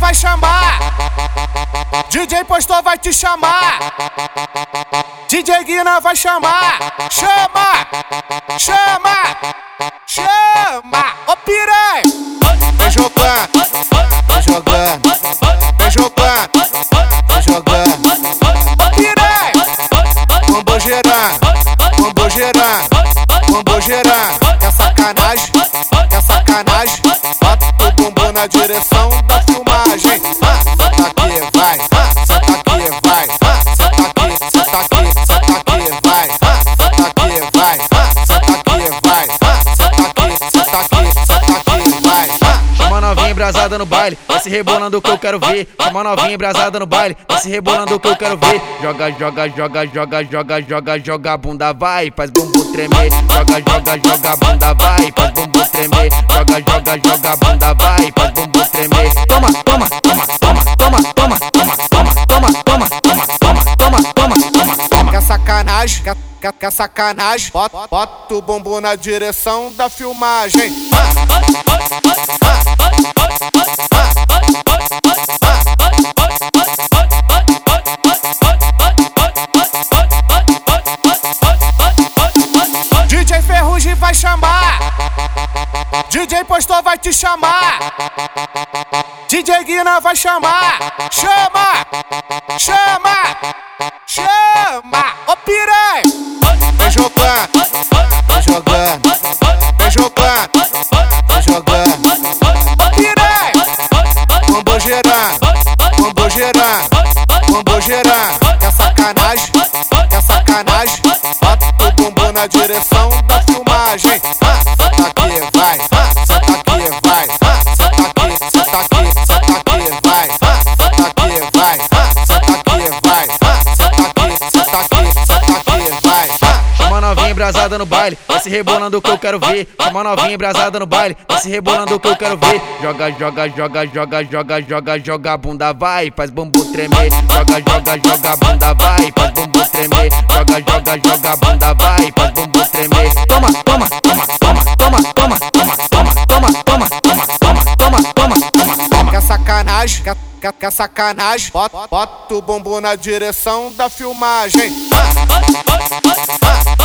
Vai chamar. DJ Postou vai te chamar. DJ Guina vai chamar. Chama! Chama! Chama! Ô piranha! Vem jogando, vem jogando, vem jogando, vem jogando. Ô piranha! Mambo gerando, mambo gerando, mambo gerando. Quer sacanagem, quer sacanagem. Bota o bumbum na direção embrasada no baile, desce rebolando que eu quero ver. Chama novinha embrasada no baile, desce rebolando que eu quero ver. Joga, joga, joga, joga, joga, joga, joga, bunda vai, faz bumbum tremer. Joga, joga, joga, bunda vai, faz bumbum tremer. Joga, joga, joga, bunda vai, faz bumbum tremer. Toma, toma, toma, toma, toma, toma, toma, toma, toma, toma, toma, toma, toma, toma, toma, toma. Quer sacanagem, quer, quer sacanagem? Bota, bota o bumbum na direção da filmagem. Ah, Ferrugem vai chamar. DJ Postou vai te chamar. DJ Guina vai chamar. Chama! Chama! Chama! Ô piranha! Vem jogando, vem jogando, vem jogando, vem jogando. Ô piranha! Mambo gerando, mambo gerando, mambo gerando. Quer sacanagem, quer sacanagem. Bota o bumbum na direção novinha embrasada no baile, desce rebolando que eu quero ver. Chama novinha embrasada no baile, desce rebolando que eu quero ver. Joga, joga, joga, joga, joga, joga, joga, bunda vai, faz bumbum tremer. Joga, joga, joga, bunda vai, faz bumbum tremer. Joga, joga, joga, bunda vai, faz bumbum tremer. Toma, toma, toma, toma, toma, toma, toma, toma, toma, toma, toma, toma, toma, toma, toma, toma. Quer sacanagem, quer, quer sacanagem? Bota, bota o bumbum na direção da filmagem. Ah,